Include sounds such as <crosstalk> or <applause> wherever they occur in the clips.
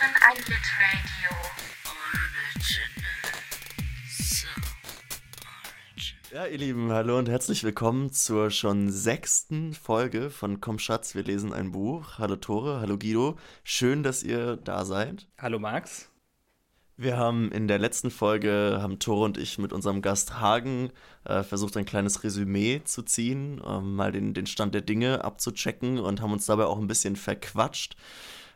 hören ein Lit Radio. Ja, ihr Lieben, hallo und herzlich willkommen zur schon sechsten Folge von Komm Schatz, wir lesen ein Buch. Hallo Tore, hallo Guido. Schön, dass ihr da seid. Hallo Max. Wir haben in der letzten Folge, haben Tore und ich mit unserem Gast Hagen äh, versucht, ein kleines Resümee zu ziehen, ähm, mal den, den Stand der Dinge abzuchecken und haben uns dabei auch ein bisschen verquatscht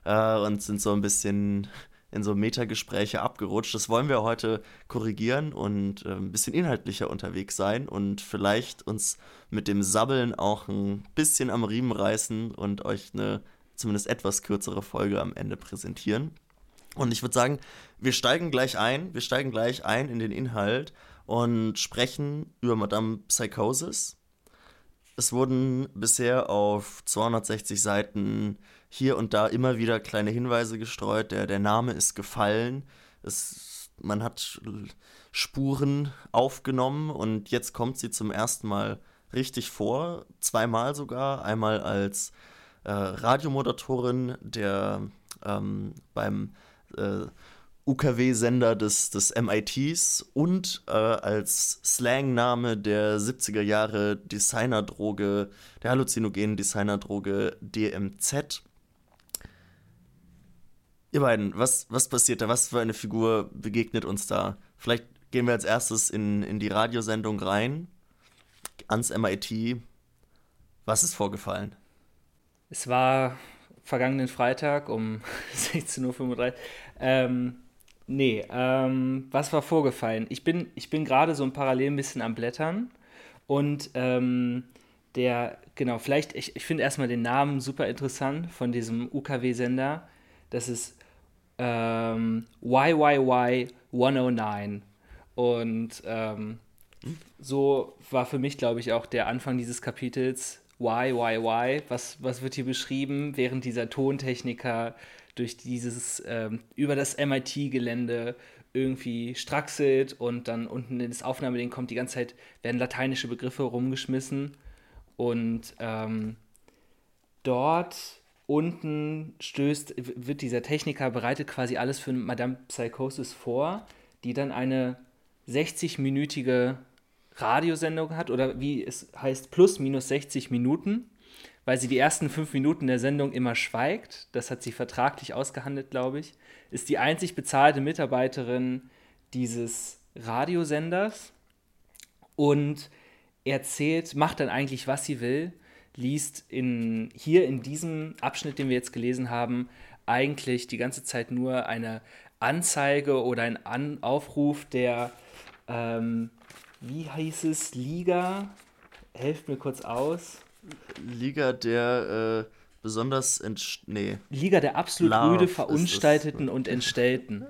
äh, und sind so ein bisschen in so Metagespräche abgerutscht. Das wollen wir heute korrigieren und äh, ein bisschen inhaltlicher unterwegs sein und vielleicht uns mit dem Sabbeln auch ein bisschen am Riemen reißen und euch eine zumindest etwas kürzere Folge am Ende präsentieren. Und ich würde sagen, wir steigen gleich ein, wir steigen gleich ein in den Inhalt und sprechen über Madame Psychosis. Es wurden bisher auf 260 Seiten hier und da immer wieder kleine Hinweise gestreut. Der, der Name ist gefallen. Es, man hat Spuren aufgenommen und jetzt kommt sie zum ersten Mal richtig vor. Zweimal sogar. Einmal als äh, Radiomoderatorin, der ähm, beim äh, UKW-Sender des, des MITs und äh, als Slangname der 70er Jahre Designerdroge, der halluzinogenen Designerdroge DMZ. Ihr beiden, was, was passiert da? Was für eine Figur begegnet uns da? Vielleicht gehen wir als erstes in, in die Radiosendung rein, ans MIT. Was ist vorgefallen? Es war vergangenen Freitag um <laughs> 16.35 Uhr. Ähm, nee, ähm, was war vorgefallen? Ich bin, ich bin gerade so ein parallel ein bisschen am Blättern und ähm, der, genau, vielleicht, ich, ich finde erstmal den Namen super interessant von diesem UKW-Sender. Das ist ähm, YYY 109. Und ähm, so war für mich, glaube ich, auch der Anfang dieses Kapitels why, why, why, was, was wird hier beschrieben, während dieser Tontechniker durch dieses, ähm, über das MIT-Gelände irgendwie straxelt und dann unten in das Aufnahmeding kommt, die ganze Zeit werden lateinische Begriffe rumgeschmissen und ähm, dort unten stößt, wird dieser Techniker bereitet quasi alles für Madame Psychosis vor, die dann eine 60-minütige Radiosendung hat oder wie es heißt, plus minus 60 Minuten, weil sie die ersten fünf Minuten der Sendung immer schweigt. Das hat sie vertraglich ausgehandelt, glaube ich. Ist die einzig bezahlte Mitarbeiterin dieses Radiosenders und erzählt, macht dann eigentlich, was sie will, liest in, hier in diesem Abschnitt, den wir jetzt gelesen haben, eigentlich die ganze Zeit nur eine Anzeige oder ein An Aufruf der ähm, wie hieß es, Liga, helft mir kurz aus. Liga der äh, besonders, nee. Liga der absolut rüde, verunstalteten und entstellten.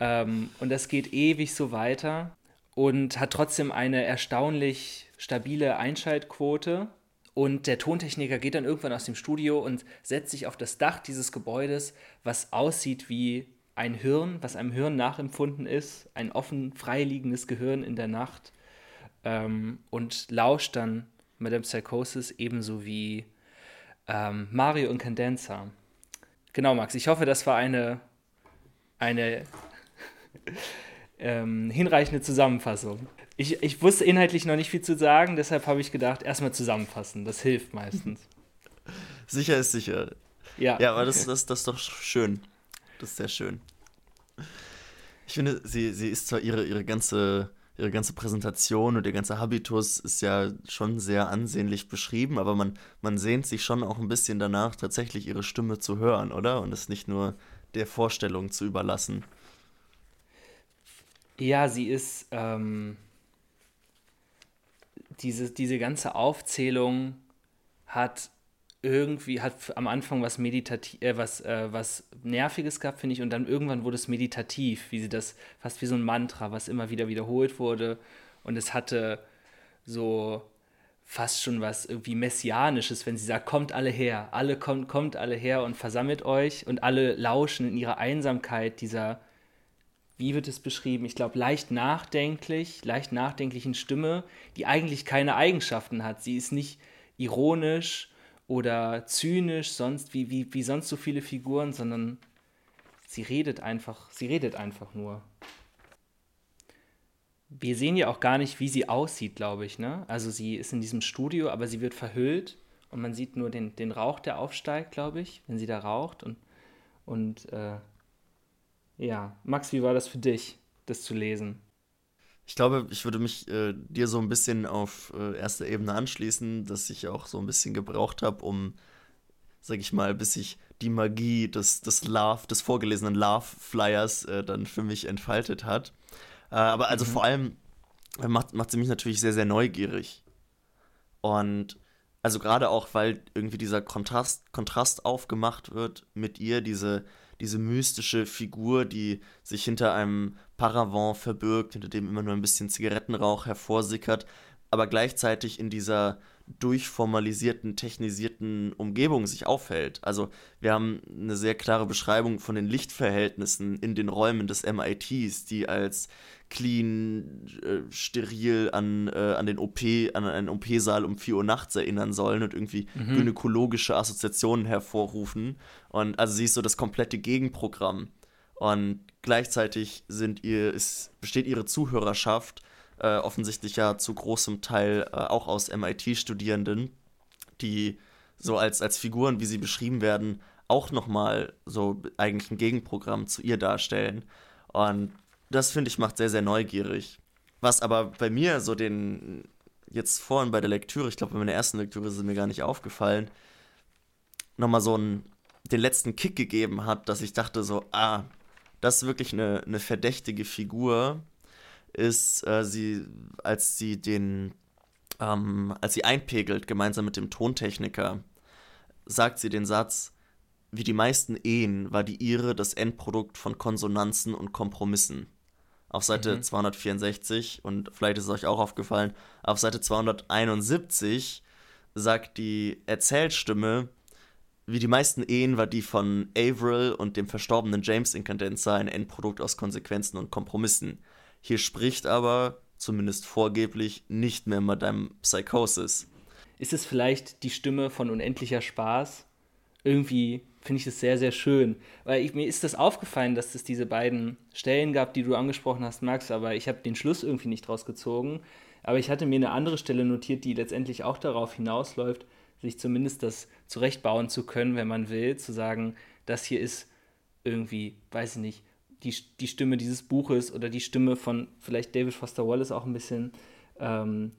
Ähm, und das geht ewig so weiter und hat trotzdem eine erstaunlich stabile Einschaltquote. Und der Tontechniker geht dann irgendwann aus dem Studio und setzt sich auf das Dach dieses Gebäudes, was aussieht wie ein Hirn, was einem Hirn nachempfunden ist, ein offen freiliegendes Gehirn in der Nacht ähm, und lauscht dann Madame Psychosis ebenso wie ähm, Mario und Candenza. Genau, Max, ich hoffe, das war eine, eine <laughs> ähm, hinreichende Zusammenfassung. Ich, ich wusste inhaltlich noch nicht viel zu sagen, deshalb habe ich gedacht, erstmal zusammenfassen. Das hilft meistens. Sicher ist sicher. Ja, ja aber das, das, das ist doch schön. Das ist sehr schön. Ich finde, sie, sie ist zwar ihre, ihre ganze ihre ganze Präsentation und ihr ganzer Habitus ist ja schon sehr ansehnlich beschrieben, aber man, man sehnt sich schon auch ein bisschen danach, tatsächlich ihre Stimme zu hören, oder? Und es nicht nur der Vorstellung zu überlassen. Ja, sie ist ähm, diese, diese ganze Aufzählung hat irgendwie hat am Anfang was meditativ, äh, was, äh, was Nerviges gehabt, finde ich, und dann irgendwann wurde es meditativ, wie sie das, fast wie so ein Mantra, was immer wieder wiederholt wurde. Und es hatte so fast schon was irgendwie Messianisches, wenn sie sagt, kommt alle her, alle kommt, kommt alle her und versammelt euch und alle lauschen in ihrer Einsamkeit dieser, wie wird es beschrieben, ich glaube, leicht nachdenklich, leicht nachdenklichen Stimme, die eigentlich keine Eigenschaften hat. Sie ist nicht ironisch, oder zynisch, sonst wie, wie, wie sonst so viele Figuren, sondern sie redet einfach, sie redet einfach nur. Wir sehen ja auch gar nicht, wie sie aussieht, glaube ich. Ne? Also sie ist in diesem Studio, aber sie wird verhüllt und man sieht nur den, den Rauch, der aufsteigt, glaube ich, wenn sie da raucht. Und, und äh, ja, Max, wie war das für dich, das zu lesen? Ich glaube, ich würde mich äh, dir so ein bisschen auf äh, erster Ebene anschließen, dass ich auch so ein bisschen gebraucht habe, um, sag ich mal, bis ich die Magie des, des Love, des vorgelesenen Love-Flyers äh, dann für mich entfaltet hat. Äh, aber also mhm. vor allem äh, macht, macht sie mich natürlich sehr, sehr neugierig. Und also gerade auch, weil irgendwie dieser Kontrast, Kontrast aufgemacht wird mit ihr, diese, diese mystische Figur, die sich hinter einem Paravent verbirgt, hinter dem immer nur ein bisschen Zigarettenrauch hervorsickert, aber gleichzeitig in dieser durchformalisierten, technisierten Umgebung sich aufhält. Also wir haben eine sehr klare Beschreibung von den Lichtverhältnissen in den Räumen des MITs, die als clean, äh, steril an, äh, an den OP, an einen OP-Saal um 4 Uhr nachts erinnern sollen und irgendwie mhm. gynäkologische Assoziationen hervorrufen. Und also sie ist so das komplette Gegenprogramm. Und gleichzeitig sind ihr, ist, besteht ihre Zuhörerschaft äh, offensichtlich ja zu großem Teil äh, auch aus MIT-Studierenden, die so als, als Figuren, wie sie beschrieben werden, auch nochmal so eigentlich ein Gegenprogramm zu ihr darstellen. Und das finde ich macht sehr, sehr neugierig. Was aber bei mir so den, jetzt vorhin bei der Lektüre, ich glaube bei meiner ersten Lektüre ist es mir gar nicht aufgefallen, nochmal so einen, den letzten Kick gegeben hat, dass ich dachte so, ah, das ist wirklich eine, eine verdächtige Figur, ist äh, sie, als sie den, ähm, als sie einpegelt, gemeinsam mit dem Tontechniker, sagt sie den Satz, wie die meisten Ehen war die ihre das Endprodukt von Konsonanzen und Kompromissen. Auf Seite mhm. 264, und vielleicht ist es euch auch aufgefallen, auf Seite 271 sagt die Erzählstimme, wie die meisten Ehen war die von Averill und dem verstorbenen James Incandenza ein Endprodukt aus Konsequenzen und Kompromissen. Hier spricht aber, zumindest vorgeblich, nicht mehr Madame Psychosis. Ist es vielleicht die Stimme von Unendlicher Spaß? Irgendwie finde ich das sehr, sehr schön. Weil ich, mir ist das aufgefallen, dass es diese beiden Stellen gab, die du angesprochen hast, Max, aber ich habe den Schluss irgendwie nicht draus gezogen. Aber ich hatte mir eine andere Stelle notiert, die letztendlich auch darauf hinausläuft, sich zumindest das zurechtbauen zu können, wenn man will, zu sagen, das hier ist irgendwie, weiß ich nicht, die, die Stimme dieses Buches oder die Stimme von vielleicht David Foster Wallace auch ein bisschen ähm,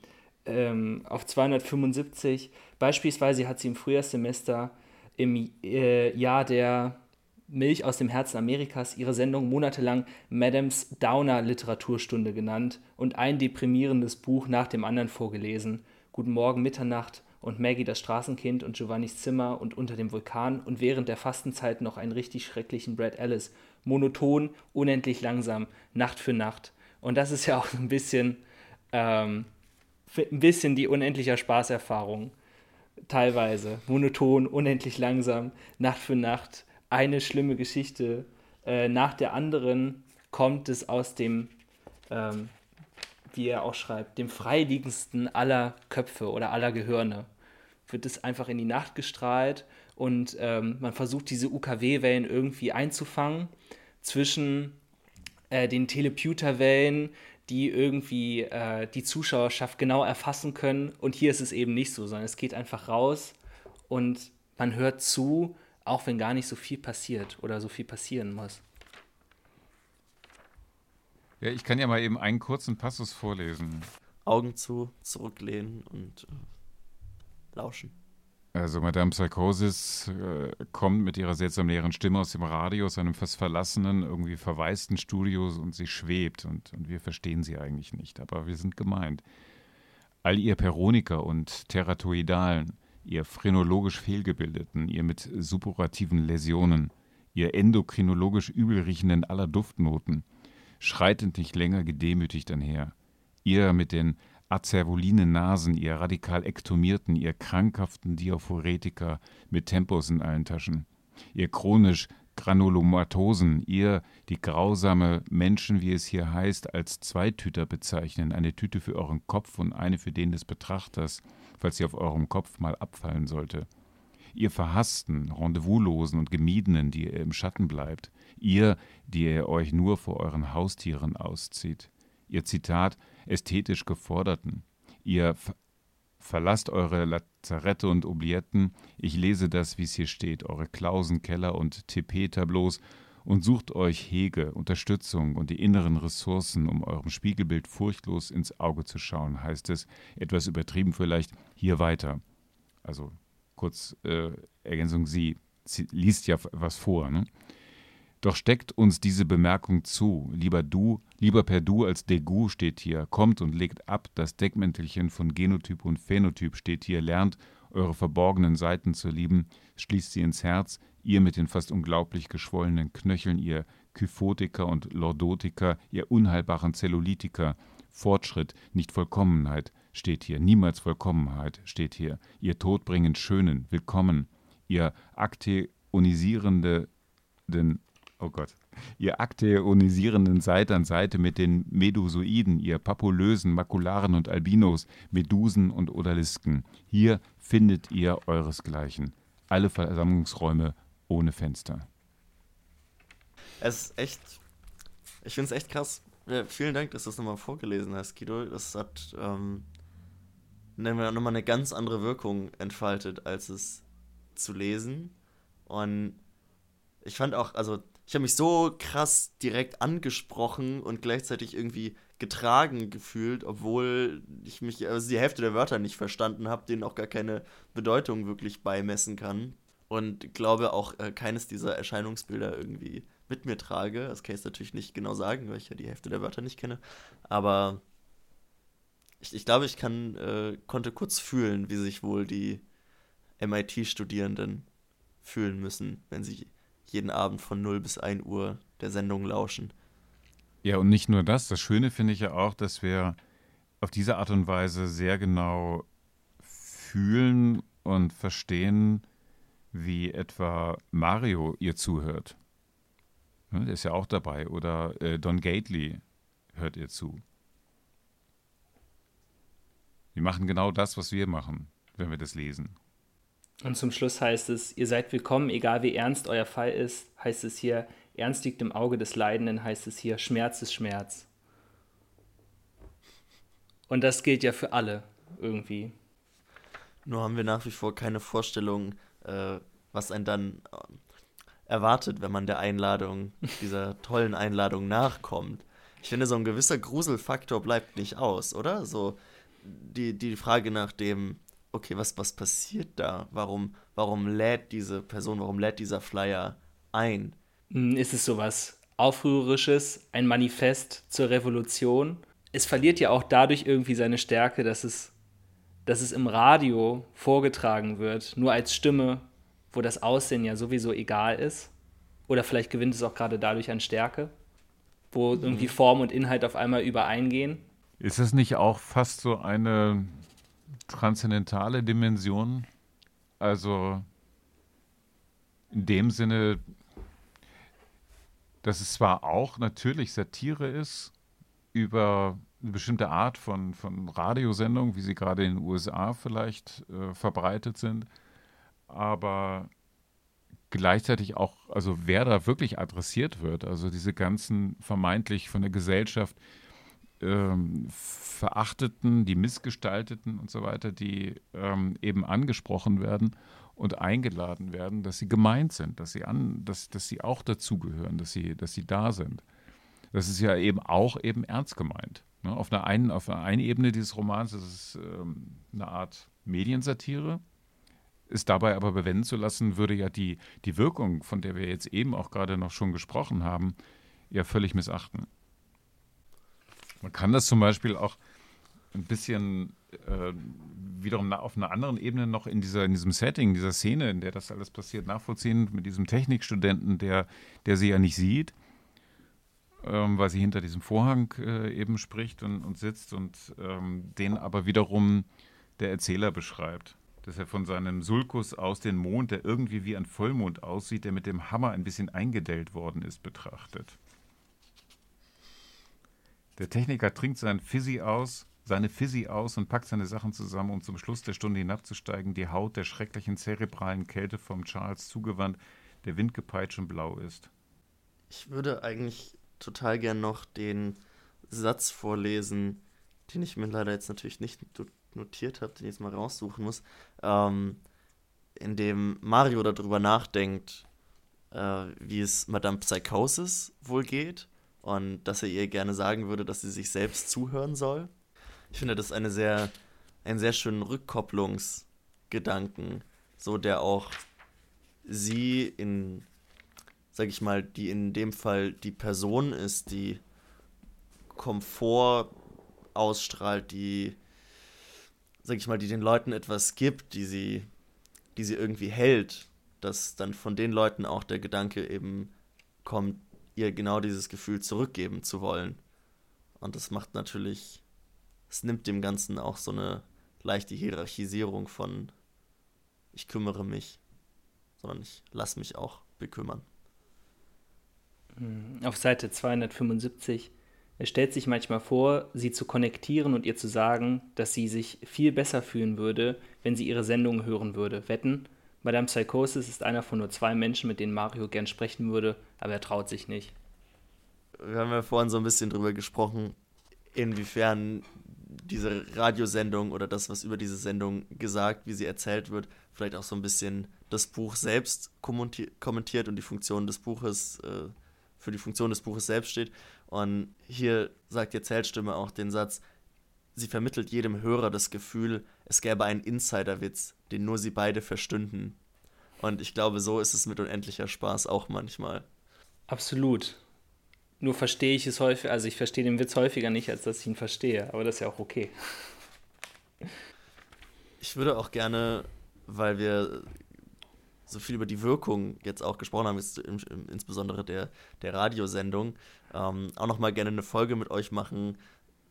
ähm, auf 275. Beispielsweise hat sie im Frühjahrssemester im äh, Jahr der Milch aus dem Herzen Amerikas ihre Sendung monatelang Madams Downer Literaturstunde genannt und ein deprimierendes Buch nach dem anderen vorgelesen. Guten Morgen, Mitternacht und Maggie das Straßenkind und Giovannis Zimmer und unter dem Vulkan und während der Fastenzeit noch einen richtig schrecklichen Brad Ellis monoton, unendlich langsam, Nacht für Nacht. Und das ist ja auch ein bisschen, ähm, ein bisschen die unendliche Spaßerfahrung. Teilweise. Monoton, unendlich langsam, Nacht für Nacht. Eine schlimme Geschichte äh, nach der anderen kommt es aus dem, ähm, wie er auch schreibt, dem freiliegendsten aller Köpfe oder aller Gehirne. Wird es einfach in die Nacht gestrahlt und ähm, man versucht diese UKW-Wellen irgendwie einzufangen zwischen äh, den Teleputer-Wellen, die irgendwie äh, die Zuschauerschaft genau erfassen können. Und hier ist es eben nicht so, sondern es geht einfach raus und man hört zu, auch wenn gar nicht so viel passiert oder so viel passieren muss. Ja, ich kann ja mal eben einen kurzen Passus vorlesen. Augen zu, zurücklehnen und äh, lauschen. Also Madame Psychosis äh, kommt mit ihrer seltsam leeren Stimme aus dem Radio, aus einem fast verlassenen, irgendwie verwaisten Studio und sie schwebt und, und wir verstehen sie eigentlich nicht, aber wir sind gemeint. All ihr Peroniker und Teratoidalen, ihr phrenologisch fehlgebildeten, ihr mit suppurativen Läsionen, ihr endokrinologisch übelriechenden aller Duftnoten, schreitet nicht länger gedemütigt einher. Ihr mit den azervoline Nasen, ihr radikal ektomierten, ihr krankhaften Diaphoretiker mit Tempos in allen Taschen, ihr chronisch Granulomatosen, ihr, die grausame Menschen, wie es hier heißt, als Zweitüter bezeichnen, eine Tüte für euren Kopf und eine für den des Betrachters, falls sie auf eurem Kopf mal abfallen sollte. ihr Verhassten, Rendezvouslosen und Gemiedenen, die ihr im Schatten bleibt, ihr, die ihr euch nur vor euren Haustieren auszieht, ihr Zitat ästhetisch Geforderten, ihr Ver Verlasst eure Lazarette und Oublietten, ich lese das, wie es hier steht, eure Klausenkeller und TP-Tableaus und sucht euch Hege, Unterstützung und die inneren Ressourcen, um eurem Spiegelbild furchtlos ins Auge zu schauen, heißt es, etwas übertrieben vielleicht, hier weiter. Also kurz äh, Ergänzung, sie, sie, liest ja was vor. Ne? Doch steckt uns diese Bemerkung zu. Lieber du, lieber per Du als Degu steht hier. Kommt und legt ab, das Deckmäntelchen von Genotyp und Phänotyp steht hier. Lernt eure verborgenen Seiten zu lieben, schließt sie ins Herz, ihr mit den fast unglaublich geschwollenen Knöcheln, ihr Kyphotiker und Lordotiker, ihr unheilbaren Zellulitiker. Fortschritt, nicht Vollkommenheit steht hier, niemals Vollkommenheit steht hier. Ihr todbringend Schönen, willkommen. Ihr akteonisierende den oh Gott, ihr akteonisierenden Seite an Seite mit den Medusoiden, ihr papulösen Makularen und Albinos, Medusen und Odalisken. Hier findet ihr euresgleichen. Alle Versammlungsräume ohne Fenster. Es ist echt, ich finde es echt krass. Ja, vielen Dank, dass du das nochmal vorgelesen hast, Guido. Das hat ähm, nochmal eine ganz andere Wirkung entfaltet, als es zu lesen. Und ich fand auch, also ich habe mich so krass direkt angesprochen und gleichzeitig irgendwie getragen gefühlt, obwohl ich mich also die Hälfte der Wörter nicht verstanden habe, denen auch gar keine Bedeutung wirklich beimessen kann. Und glaube auch äh, keines dieser Erscheinungsbilder irgendwie mit mir trage. Das kann ich natürlich nicht genau sagen, weil ich ja die Hälfte der Wörter nicht kenne. Aber ich, ich glaube, ich kann, äh, konnte kurz fühlen, wie sich wohl die MIT-Studierenden fühlen müssen, wenn sie jeden Abend von 0 bis 1 Uhr der Sendung lauschen. Ja, und nicht nur das. Das Schöne finde ich ja auch, dass wir auf diese Art und Weise sehr genau fühlen und verstehen, wie etwa Mario ihr zuhört. Der ist ja auch dabei. Oder äh, Don Gately hört ihr zu. Die machen genau das, was wir machen, wenn wir das lesen. Und zum Schluss heißt es, ihr seid willkommen, egal wie ernst euer Fall ist, heißt es hier, ernst liegt im Auge des Leidenden, heißt es hier, Schmerz ist Schmerz. Und das gilt ja für alle irgendwie. Nur haben wir nach wie vor keine Vorstellung, äh, was einen dann äh, erwartet, wenn man der Einladung, dieser <laughs> tollen Einladung nachkommt. Ich finde, so ein gewisser Gruselfaktor bleibt nicht aus, oder? So die, die Frage nach dem, okay, was, was passiert da? Warum, warum lädt diese Person, warum lädt dieser Flyer ein? Hm, ist es sowas Aufrührerisches, ein Manifest zur Revolution? Es verliert ja auch dadurch irgendwie seine Stärke, dass es, dass es im Radio vorgetragen wird, nur als Stimme, wo das Aussehen ja sowieso egal ist. Oder vielleicht gewinnt es auch gerade dadurch an Stärke, wo mhm. irgendwie Form und Inhalt auf einmal übereingehen. Ist es nicht auch fast so eine transzendentale Dimension. Also in dem Sinne, dass es zwar auch natürlich Satire ist über eine bestimmte Art von, von Radiosendungen, wie sie gerade in den USA vielleicht äh, verbreitet sind, aber gleichzeitig auch, also wer da wirklich adressiert wird, also diese ganzen vermeintlich von der Gesellschaft ähm, Verachteten, die Missgestalteten und so weiter, die ähm, eben angesprochen werden und eingeladen werden, dass sie gemeint sind, dass sie, an, dass, dass sie auch dazugehören, dass sie, dass sie da sind. Das ist ja eben auch eben ernst gemeint. Ne? Auf, einer einen, auf einer einen Ebene dieses Romans ist es ähm, eine Art Mediensatire. Es dabei aber bewenden zu lassen, würde ja die, die Wirkung, von der wir jetzt eben auch gerade noch schon gesprochen haben, ja völlig missachten. Man kann das zum Beispiel auch ein bisschen äh, wiederum auf einer anderen Ebene noch in, dieser, in diesem Setting, dieser Szene, in der das alles passiert, nachvollziehen mit diesem Technikstudenten, der, der sie ja nicht sieht, ähm, weil sie hinter diesem Vorhang äh, eben spricht und, und sitzt und ähm, den aber wiederum der Erzähler beschreibt. Dass er von seinem Sulkus aus den Mond, der irgendwie wie ein Vollmond aussieht, der mit dem Hammer ein bisschen eingedellt worden ist, betrachtet. Der Techniker trinkt sein Fizzy aus seine Fizzy aus und packt seine Sachen zusammen, um zum Schluss der Stunde hinabzusteigen, die Haut der schrecklichen zerebralen Kälte vom Charles zugewandt, der windgepeitscht und blau ist. Ich würde eigentlich total gern noch den Satz vorlesen, den ich mir leider jetzt natürlich nicht notiert habe, den ich jetzt mal raussuchen muss, ähm, in dem Mario darüber nachdenkt, äh, wie es Madame Psychosis wohl geht und dass er ihr gerne sagen würde, dass sie sich selbst zuhören soll. Ich finde, das eine sehr, einen sehr schönen Rückkopplungsgedanken, so der auch sie in, sag ich mal, die in dem Fall die Person ist, die Komfort ausstrahlt, die, sag ich mal, die den Leuten etwas gibt, die sie, die sie irgendwie hält, dass dann von den Leuten auch der Gedanke eben kommt, ihr genau dieses Gefühl zurückgeben zu wollen. Und das macht natürlich es nimmt dem Ganzen auch so eine leichte Hierarchisierung von ich kümmere mich, sondern ich lasse mich auch bekümmern. Hm, auf Seite 275. Es stellt sich manchmal vor, sie zu konnektieren und ihr zu sagen, dass sie sich viel besser fühlen würde, wenn sie ihre Sendung hören würde. Wetten, Madame Psychosis ist einer von nur zwei Menschen, mit denen Mario gern sprechen würde, aber er traut sich nicht. Wir haben ja vorhin so ein bisschen drüber gesprochen, inwiefern diese Radiosendung oder das, was über diese Sendung gesagt, wie sie erzählt wird, vielleicht auch so ein bisschen das Buch selbst kommentiert und die Funktion des Buches, äh, für die Funktion des Buches selbst steht. Und hier sagt die Erzählstimme auch den Satz, sie vermittelt jedem Hörer das Gefühl, es gäbe einen Insiderwitz, den nur sie beide verstünden. Und ich glaube, so ist es mit unendlicher Spaß auch manchmal. Absolut. Nur verstehe ich es häufig, also ich verstehe den Witz häufiger nicht, als dass ich ihn verstehe, aber das ist ja auch okay. Ich würde auch gerne, weil wir so viel über die Wirkung jetzt auch gesprochen haben, jetzt insbesondere der, der Radiosendung, ähm, auch nochmal gerne eine Folge mit euch machen,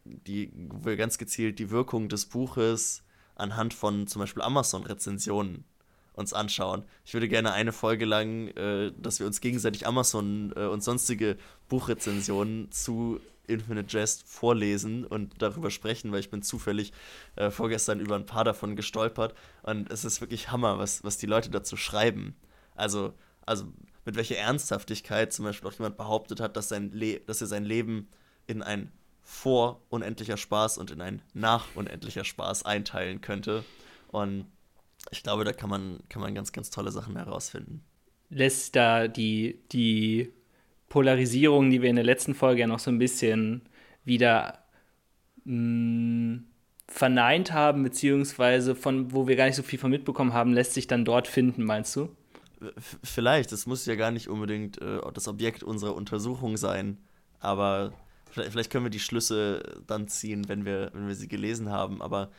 die, wir ganz gezielt die Wirkung des Buches anhand von zum Beispiel Amazon-Rezensionen uns anschauen. Ich würde gerne eine Folge lang, äh, dass wir uns gegenseitig Amazon äh, und sonstige Buchrezensionen zu Infinite Jest vorlesen und darüber sprechen, weil ich bin zufällig äh, vorgestern über ein paar davon gestolpert und es ist wirklich Hammer, was, was die Leute dazu schreiben. Also, also mit welcher Ernsthaftigkeit zum Beispiel auch jemand behauptet hat, dass, sein Le dass er sein Leben in ein vor unendlicher Spaß und in ein nach unendlicher Spaß einteilen könnte. Und ich glaube, da kann man, kann man ganz, ganz tolle Sachen herausfinden. Lässt da die, die Polarisierung, die wir in der letzten Folge ja noch so ein bisschen wieder mh, mm, verneint haben, beziehungsweise von wo wir gar nicht so viel von mitbekommen haben, lässt sich dann dort finden, meinst du? Vielleicht, das muss ja gar nicht unbedingt äh, das Objekt unserer Untersuchung sein, aber vielleicht, vielleicht, können wir die Schlüsse dann ziehen, wenn wir, wenn wir sie gelesen haben, aber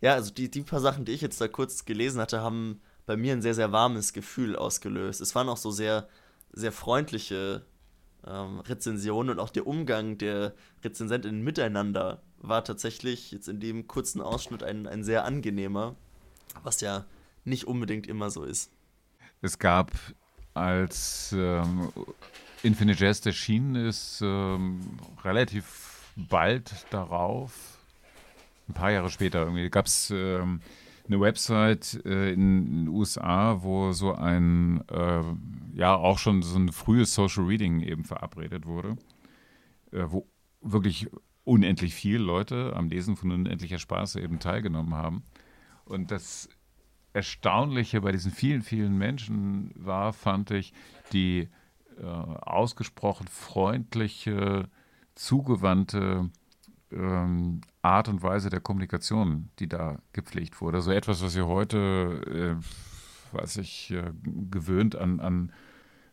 ja, also die, die paar Sachen, die ich jetzt da kurz gelesen hatte, haben bei mir ein sehr, sehr warmes Gefühl ausgelöst. Es waren auch so sehr, sehr freundliche ähm, Rezensionen und auch der Umgang der Rezensentinnen miteinander war tatsächlich jetzt in dem kurzen Ausschnitt ein, ein sehr angenehmer, was ja nicht unbedingt immer so ist. Es gab, als ähm, Infinite Jest erschienen ist, ähm, relativ bald darauf ein paar Jahre später irgendwie gab es ähm, eine Website äh, in den USA, wo so ein, äh, ja, auch schon so ein frühes Social Reading eben verabredet wurde, äh, wo wirklich unendlich viele Leute am Lesen von unendlicher Spaß eben teilgenommen haben. Und das Erstaunliche bei diesen vielen, vielen Menschen war, fand ich, die äh, ausgesprochen freundliche, zugewandte ähm, Art und Weise der Kommunikation, die da gepflegt wurde. So etwas, was wir heute, äh, weiß ich, äh, gewöhnt an, an,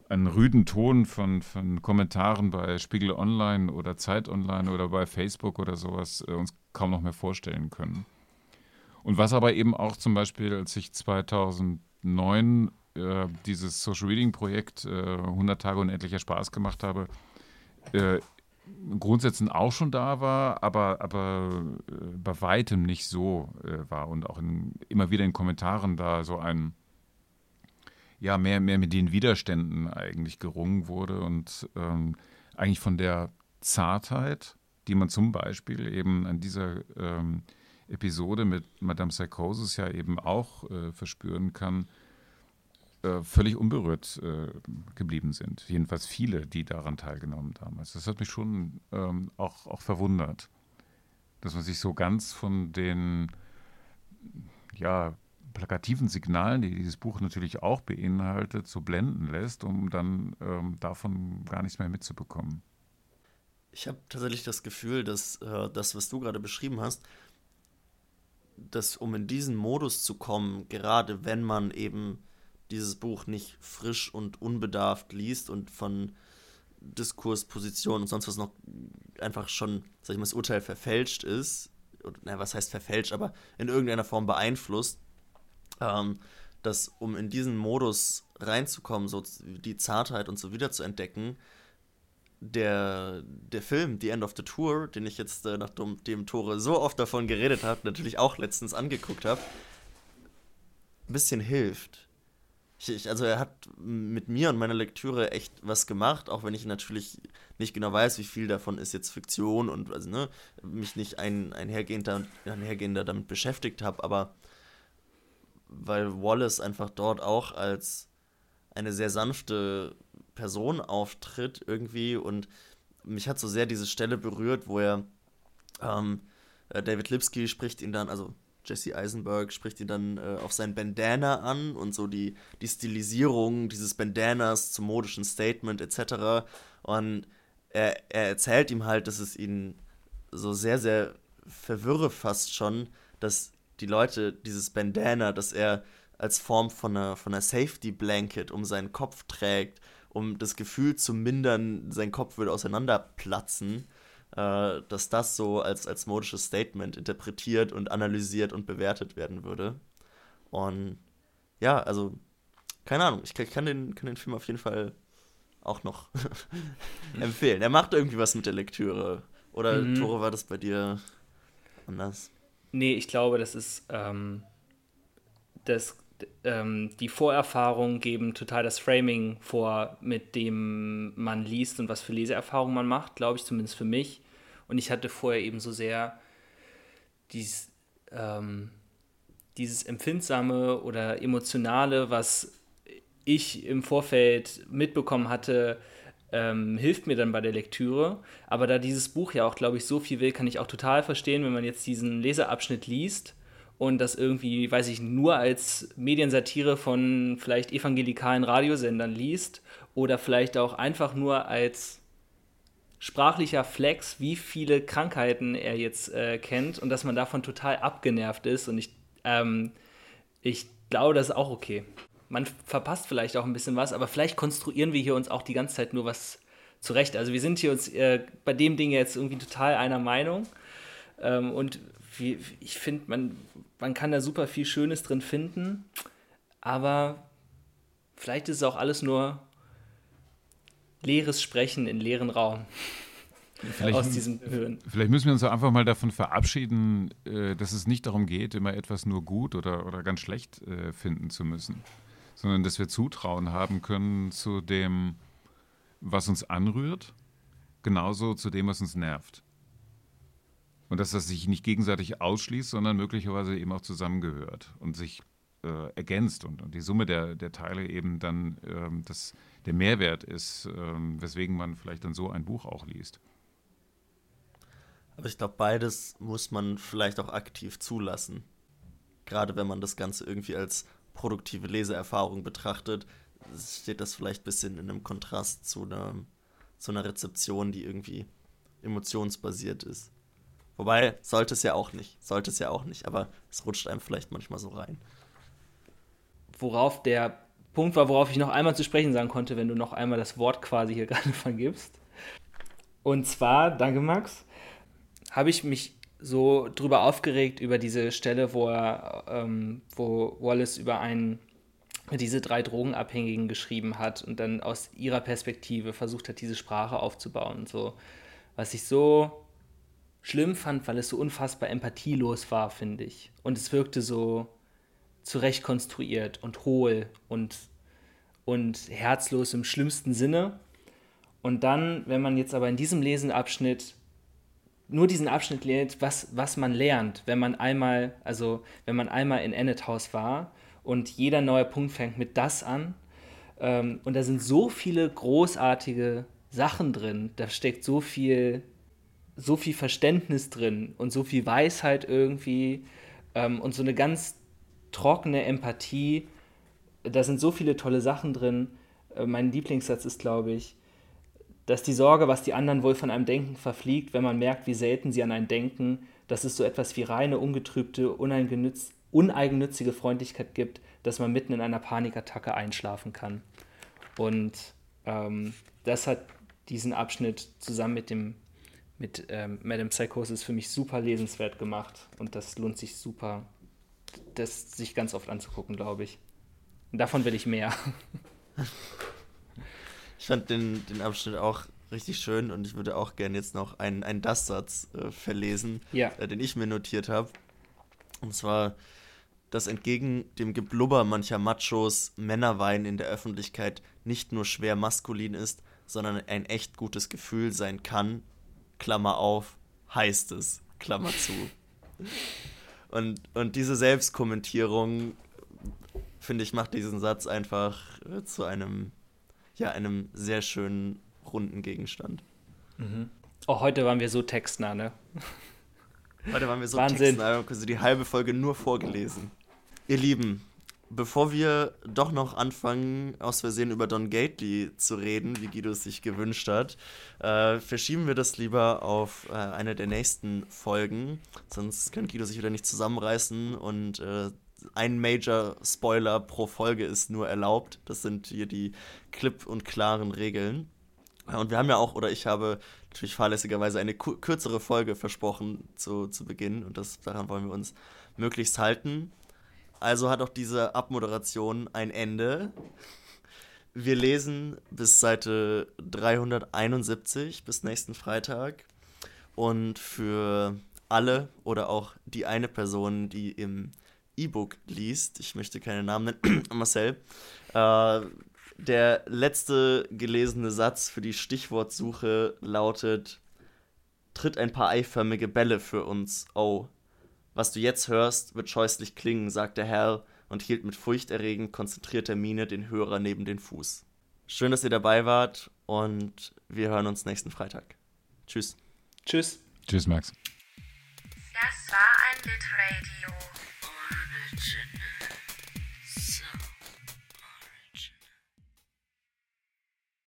an rüden Ton von, von Kommentaren bei Spiegel Online oder Zeit Online oder bei Facebook oder sowas äh, uns kaum noch mehr vorstellen können. Und was aber eben auch zum Beispiel, als ich 2009 äh, dieses Social Reading Projekt 100 äh, Tage unendlicher Spaß gemacht habe, äh, Grundsätzen auch schon da war, aber, aber äh, bei weitem nicht so äh, war und auch in, immer wieder in Kommentaren da so ein, ja, mehr, mehr mit den Widerständen eigentlich gerungen wurde und ähm, eigentlich von der Zartheit die man zum Beispiel eben an dieser ähm, Episode mit Madame Psychosis ja eben auch äh, verspüren kann, äh, völlig unberührt äh, geblieben sind. Jedenfalls viele, die daran teilgenommen damals. Das hat mich schon ähm, auch, auch verwundert, dass man sich so ganz von den ja, plakativen Signalen, die dieses Buch natürlich auch beinhaltet, so blenden lässt, um dann ähm, davon gar nichts mehr mitzubekommen. Ich habe tatsächlich das Gefühl, dass äh, das, was du gerade beschrieben hast, dass um in diesen Modus zu kommen, gerade wenn man eben dieses Buch nicht frisch und unbedarft liest und von Diskurspositionen und sonst was noch einfach schon, sag ich mal, das Urteil verfälscht ist, oder, na, was heißt verfälscht, aber in irgendeiner Form beeinflusst, ähm, dass um in diesen Modus reinzukommen, so die Zartheit und so wieder zu entdecken, der, der Film, The End of the Tour, den ich jetzt, äh, nachdem Tore so oft davon geredet hat, natürlich auch letztens angeguckt habe, ein bisschen hilft ich, ich, also er hat mit mir und meiner Lektüre echt was gemacht, auch wenn ich natürlich nicht genau weiß, wie viel davon ist jetzt Fiktion und also, ne, mich nicht ein, einhergehender, einhergehender damit beschäftigt habe, aber weil Wallace einfach dort auch als eine sehr sanfte Person auftritt irgendwie und mich hat so sehr diese Stelle berührt, wo er ähm, äh, David Lipsky spricht ihn dann, also Jesse Eisenberg spricht ihn dann äh, auf sein Bandana an und so die, die Stilisierung dieses Bandanas zum modischen Statement etc. Und er, er erzählt ihm halt, dass es ihn so sehr, sehr verwirre fast schon, dass die Leute dieses Bandana, das er als Form von einer, von einer Safety Blanket um seinen Kopf trägt, um das Gefühl zu mindern, sein Kopf würde auseinanderplatzen äh, dass das so als, als modisches Statement interpretiert und analysiert und bewertet werden würde. Und ja, also, keine Ahnung, ich, kann, den, kann den Film auf jeden Fall auch noch <laughs> empfehlen. Er macht irgendwie was mit der Lektüre. Oder, mhm. Tore, war das bei dir anders? Nee, ich glaube, das ist ähm, das, ähm, die Vorerfahrungen geben total das Framing vor, mit dem man liest und was für Leseerfahrungen man macht, glaube ich, zumindest für mich. Und ich hatte vorher eben so sehr dies, ähm, dieses Empfindsame oder Emotionale, was ich im Vorfeld mitbekommen hatte, ähm, hilft mir dann bei der Lektüre. Aber da dieses Buch ja auch, glaube ich, so viel will, kann ich auch total verstehen, wenn man jetzt diesen Leseabschnitt liest und das irgendwie, weiß ich, nur als Mediensatire von vielleicht evangelikalen Radiosendern liest oder vielleicht auch einfach nur als sprachlicher Flex, wie viele Krankheiten er jetzt äh, kennt und dass man davon total abgenervt ist. Und ich, ähm, ich glaube, das ist auch okay. Man verpasst vielleicht auch ein bisschen was, aber vielleicht konstruieren wir hier uns auch die ganze Zeit nur was zurecht. Also wir sind hier uns äh, bei dem Ding jetzt irgendwie total einer Meinung. Ähm, und wie, ich finde, man, man kann da super viel Schönes drin finden, aber vielleicht ist es auch alles nur leeres Sprechen in leeren Raum. Vielleicht, aus diesem Hören. Vielleicht müssen wir uns einfach mal davon verabschieden, äh, dass es nicht darum geht, immer etwas nur gut oder, oder ganz schlecht äh, finden zu müssen, sondern dass wir Zutrauen haben können zu dem, was uns anrührt, genauso zu dem, was uns nervt. Und dass das sich nicht gegenseitig ausschließt, sondern möglicherweise eben auch zusammengehört und sich äh, ergänzt und, und, die Summe der, der Teile eben dann ähm, das der Mehrwert ist, ähm, weswegen man vielleicht dann so ein Buch auch liest. Aber ich glaube, beides muss man vielleicht auch aktiv zulassen. Gerade wenn man das Ganze irgendwie als produktive Leseerfahrung betrachtet, steht das vielleicht ein bisschen in einem Kontrast zu einer, zu einer Rezeption, die irgendwie emotionsbasiert ist. Wobei, sollte es ja auch nicht. Sollte es ja auch nicht, aber es rutscht einem vielleicht manchmal so rein. Worauf der Punkt war, worauf ich noch einmal zu sprechen sagen konnte, wenn du noch einmal das Wort quasi hier <laughs> gerade vergibst. Und zwar, danke Max, habe ich mich so drüber aufgeregt über diese Stelle, wo er, ähm, wo Wallace über einen diese drei Drogenabhängigen geschrieben hat und dann aus ihrer Perspektive versucht hat, diese Sprache aufzubauen so. Was ich so schlimm fand, weil es so unfassbar empathielos war, finde ich. Und es wirkte so zurecht konstruiert und hohl und, und herzlos im schlimmsten Sinne. Und dann, wenn man jetzt aber in diesem Lesenabschnitt nur diesen Abschnitt lernt, was, was man lernt, wenn man einmal, also wenn man einmal in Ennet House war und jeder neue Punkt fängt mit das an. Ähm, und da sind so viele großartige Sachen drin, da steckt so viel, so viel Verständnis drin und so viel Weisheit irgendwie ähm, und so eine ganz trockene Empathie. Da sind so viele tolle Sachen drin. Äh, mein Lieblingssatz ist, glaube ich, dass die Sorge, was die anderen wohl von einem denken, verfliegt, wenn man merkt, wie selten sie an einen denken, dass es so etwas wie reine, ungetrübte, uneigennützige Freundlichkeit gibt, dass man mitten in einer Panikattacke einschlafen kann. Und ähm, das hat diesen Abschnitt zusammen mit dem mit ähm, Madame Psychosis für mich super lesenswert gemacht und das lohnt sich super, das sich ganz oft anzugucken, glaube ich. Und davon will ich mehr. <laughs> Ich fand den, den Abschnitt auch richtig schön und ich würde auch gerne jetzt noch einen, einen Das-Satz äh, verlesen, ja. äh, den ich mir notiert habe. Und zwar, dass entgegen dem Geblubber mancher Machos Männerwein in der Öffentlichkeit nicht nur schwer maskulin ist, sondern ein echt gutes Gefühl sein kann, Klammer auf, heißt es, Klammer zu. Und, und diese Selbstkommentierung, finde ich, macht diesen Satz einfach äh, zu einem ja einem sehr schönen runden Gegenstand. Mhm. Oh, heute waren wir so textnah, ne? Heute waren wir so Wahnsinn. textnah, also die halbe Folge nur vorgelesen. Ihr Lieben, bevor wir doch noch anfangen, aus Versehen über Don Gately zu reden, wie Guido es sich gewünscht hat, äh, verschieben wir das lieber auf äh, eine der nächsten Folgen. Sonst kann Guido sich wieder nicht zusammenreißen und äh, ein Major-Spoiler pro Folge ist nur erlaubt. Das sind hier die klipp und klaren Regeln. Und wir haben ja auch, oder ich habe natürlich fahrlässigerweise eine kürzere Folge versprochen zu, zu Beginn und das, daran wollen wir uns möglichst halten. Also hat auch diese Abmoderation ein Ende. Wir lesen bis Seite 371 bis nächsten Freitag. Und für alle oder auch die eine Person, die im E-Book liest, ich möchte keine Namen nennen, <clears throat> Marcel, äh, der letzte gelesene Satz für die Stichwortsuche lautet: Tritt ein paar eiförmige Bälle für uns, oh. Was du jetzt hörst, wird scheußlich klingen, sagt der Herr und hielt mit furchterregend konzentrierter Miene den Hörer neben den Fuß. Schön, dass ihr dabei wart und wir hören uns nächsten Freitag. Tschüss. Tschüss. Tschüss, Max. Das war ein Litradio. Origin.